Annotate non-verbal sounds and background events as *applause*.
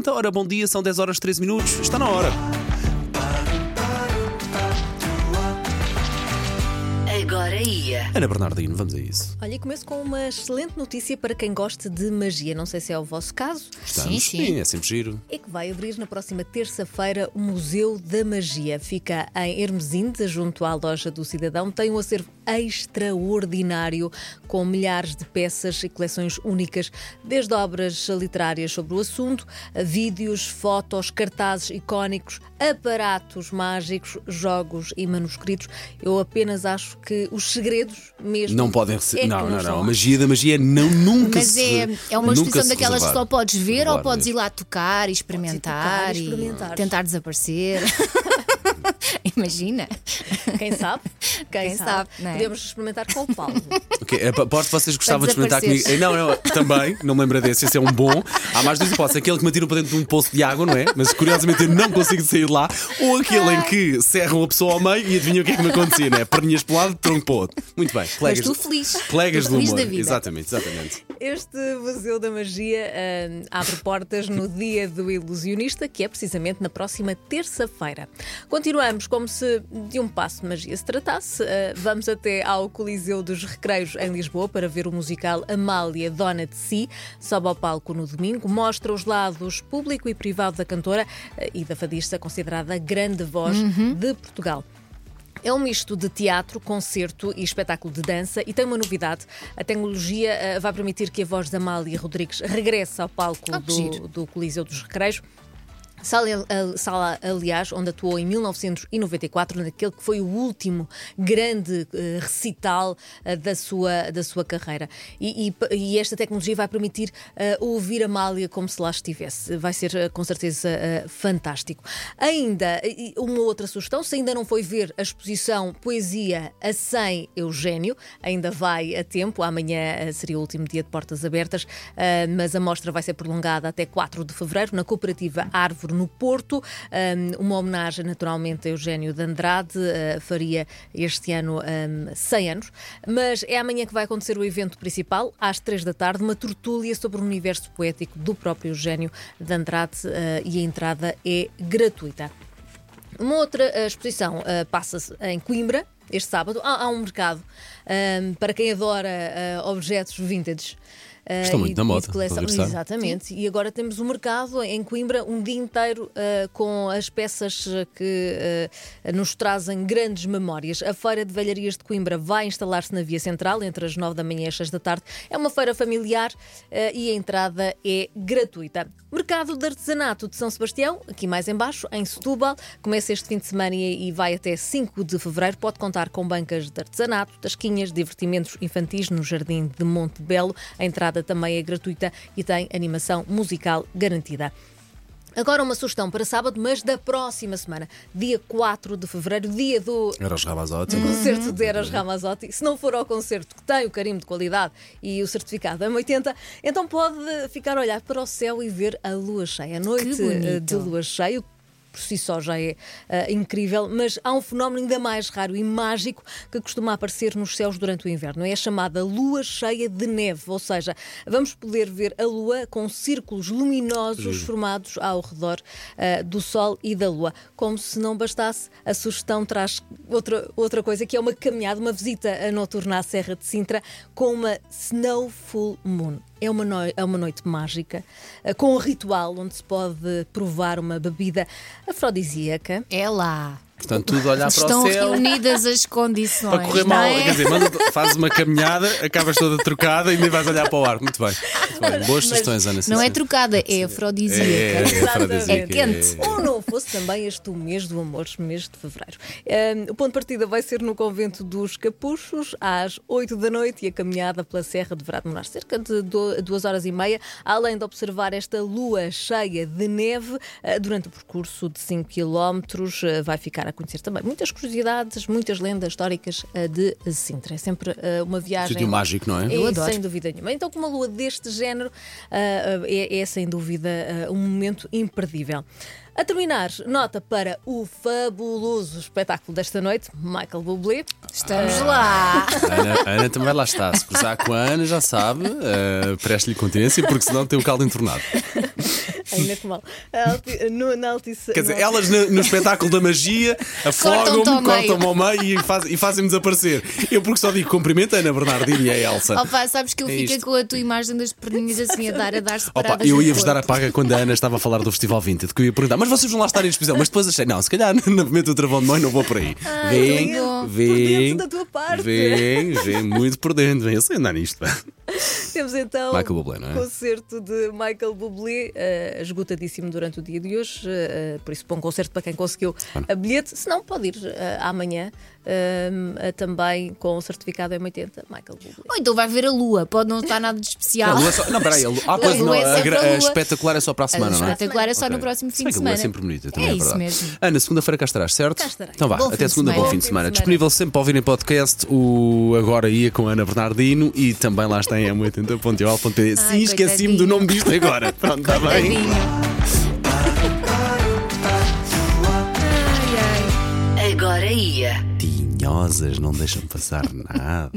Então, ora, bom dia, são 10 horas 13 minutos. Está na hora. Agora ia. Ana Bernardino, vamos a isso. Olha, e começo com uma excelente notícia para quem gosta de magia. Não sei se é o vosso caso. Estamos, Sim, sim. é sempre giro. É que vai abrir na próxima terça-feira o Museu da Magia. Fica em Hermesinde, junto à loja do Cidadão. Tem um acervo extraordinário com milhares de peças e coleções únicas, desde obras literárias sobre o assunto, a vídeos, fotos, cartazes icónicos, aparatos mágicos, jogos e manuscritos. Eu apenas acho que os segredos mesmo. Não podem ser. é não, não, estão não. A magia da magia é não, nunca Mas se. é, é uma exposição daquelas que só podes ver Reservar ou podes ir lá tocar e experimentar, tocar e experimentar. e tentar desaparecer. *laughs* *laughs* Imagina. Quem sabe? Quem, Quem sabe? sabe, é? Podemos experimentar com o Paulo. Ok, é, Aposto que vocês gostavam de experimentar comigo. Não, não, também, não me lembro desse, esse é um bom. Há mais duas hipóteses: aquele que me atira para dentro de um poço de água, não é? Mas curiosamente eu não consigo sair de lá. Ou aquele em que serram a pessoa ao meio e adivinham o que é que me acontecia, não é? Perninhas para um lado, tronco para o outro. Muito bem, colegas. tu feliz. Colegas Tu do feliz humor. da vida. Exatamente, exatamente. Este Museu da Magia hum, abre portas no Dia do Ilusionista, que é precisamente na próxima terça-feira. Continuamos como se de um passo de magia se tratasse. Uh, vamos até ao Coliseu dos Recreios em Lisboa para ver o musical Amália, Dona de Si. Sobe ao palco no domingo, mostra os lados público e privado da cantora uh, e da fadista, considerada a grande voz de Portugal. É um misto de teatro, concerto e espetáculo de dança e tem uma novidade. A tecnologia eh, vai permitir que a voz da Amália Rodrigues regresse ao palco Ah, do, do Coliseu dos Recreios. Sala, aliás, onde atuou em 1994, naquele que foi o último grande eh, recital eh, da, sua, da sua carreira. E, e e esta tecnologia vai permitir eh, ouvir a Amália como se lá estivesse. Vai ser, com certeza, fantástico. Ainda, uma outra sugestão, se ainda não foi ver a exposição Poesia a 100 Eugénio, ainda vai a tempo. Amanhã seria o último dia de portas abertas, mas a mostra vai ser prolongada até 4 de fevereiro na cooperativa Árvore no Porto. Um, uma homenagem naturalmente a Eugénio de Andrade, uh, faria este ano um, 100 anos. Mas é amanhã que vai acontecer o evento principal, às 3 da tarde, uma tertúlia sobre o universo poético do próprio Eugénio de Andrade uh, e a entrada é gratuita. Uma outra uh, exposição passa-se em Coimbra, este sábado. Há, há um mercado um, para quem adora uh, objetos vintage. Uh, Estão muito e- na moda. Exatamente. E agora temos um mercado em Coimbra um dia inteiro uh, com as peças que uh, nos trazem grandes memórias. A Feira de Velharias de Coimbra vai instalar-se na Via Central entre as 9 da manhã e as 6 da tarde. É uma feira familiar uh, e a entrada é gratuita. Mercado de Artesanato de São Sebastião, aqui mais embaixo, em Setúbal, começa este fim de semana e e vai até 5 de fevereiro. Pode contar com bancas de artesanato, tasquinhas, divertimentos infantis no Jardim de Monte Belo. A entrada também é gratuita e tem animação musical garantida. Agora uma sugestão para sábado, mas da próxima semana, dia 4 de fevereiro, dia do Era os Ramazotti. concerto de Eras Ramazotti. Se não for ao concerto que tem o carimbo de qualidade e o certificado M80, então pode ficar a olhar para o céu e ver a lua cheia. A noite eh, de lua cheia. Por si só já é eh, incrível, mas há um fenómeno ainda mais raro e mágico que costuma aparecer nos céus durante o inverno. É a chamada lua cheia de neve, ou seja, vamos poder ver a lua com círculos luminosos formados ao redor eh, do Sol e da Lua. Como se não bastasse, a sugestão traz outra, outra coisa que é uma caminhada, uma visita noturna à Serra de Sintra com uma Snow Full Moon. É uma, é uma noite mágica, eh, com um ritual onde se pode provar uma bebida afrodisíaca. É lá. Portanto, tudo olhar para Estão o céu. reunidas as condições. Para correr mal, é? quer dizer, manda, fazes uma caminhada, acabas toda trocada e nem vais olhar para o ar. Muito bem. Muito bem. Boas sugestões, Ana. Não é trocada, é afrodisíaca. É, é, Exatamente. afrodisíaca, É quente. é. Ou não fosse também este o mês do amor, mês de fevereiro. Um, o ponto de partida vai ser no convento dos Capuchos, às 8 da noite, e a caminhada pela Serra deverá demorar cerca de do- duas horas e meia, além de observar esta lua cheia de neve uh, durante o percurso de 5 km. uh, vai ficar a conhecer também muitas curiosidades, muitas lendas históricas uh, de Sintra. É sempre uh, uma viagem. Sítio mágico, não é? É, Eu adoro. Sem dúvida nenhuma. Então, com uma lua deste género, ah, ah, é, é, sem dúvida ah, um momento imperdível. A terminar, nota para o fabuloso espetáculo desta noite, Michael Bublé. Estamos lá. A Ana, Ana também lá está. Se cruzar com a Ana, já sabe, eh, preste-lhe continência, porque senão tem o caldo entornado. Ainda que mal. Alti- no- na Altice. Quer dizer, no- elas no, no espetáculo da magia *laughs* afogam-me, cortam-me ao meio e, faz- e fazem-me desaparecer. Eu, porque só digo cumprimento a Ana Bernardino e a Elsa. Opa, sabes que eu É fico isto. com a tua imagem das perninhas assim a dar, a dar Opa, eu ia-vos dar a paga quando a Ana estava a falar do Festival Vintage, que eu ia perguntar, mas vocês vão lá estar em exposição? Mas depois achei, não, se calhar *laughs* na Mete o Travão de Mãe não vou por aí. vem. Por vem, dentro da tua parte. vem, vem muito por dentro, vem, eu sei andar nisto. Então Michael Bublé, não é? concerto de Michael Bublé, eh, esgotadíssimo durante o dia de hoje. eh, por isso, bom concerto para quem conseguiu a bilhete. Se não, pode ir eh, amanhã eh, também com o certificado M80. Michael Bublé. Ou então vai ver a lua, pode não estar nada de especial. Não, a lua é só, não, peraí, a lua, ah, pois A lua não, é a, sempre gra- a a lua. espetacular é só para a A semana, não é? espetacular é só Ok. no próximo Se fim bem de que a lua semana. é sempre bonita, também é, É isso verdade. mesmo. Ana, segunda-feira cá estarás, certo? Cá estarei. Então vá, Bom até de segunda, semana. bom fim de semana. Disponível sempre para ouvir em podcast o Agora Ia com a Ana Bernardino e também lá está em m80.ol.pt. Sim, esqueci-me do nome disto agora. *laughs* Pronto, está bem. Tadinho. Ai, ai. Agora ia. Tinhosas, não deixam passar nada.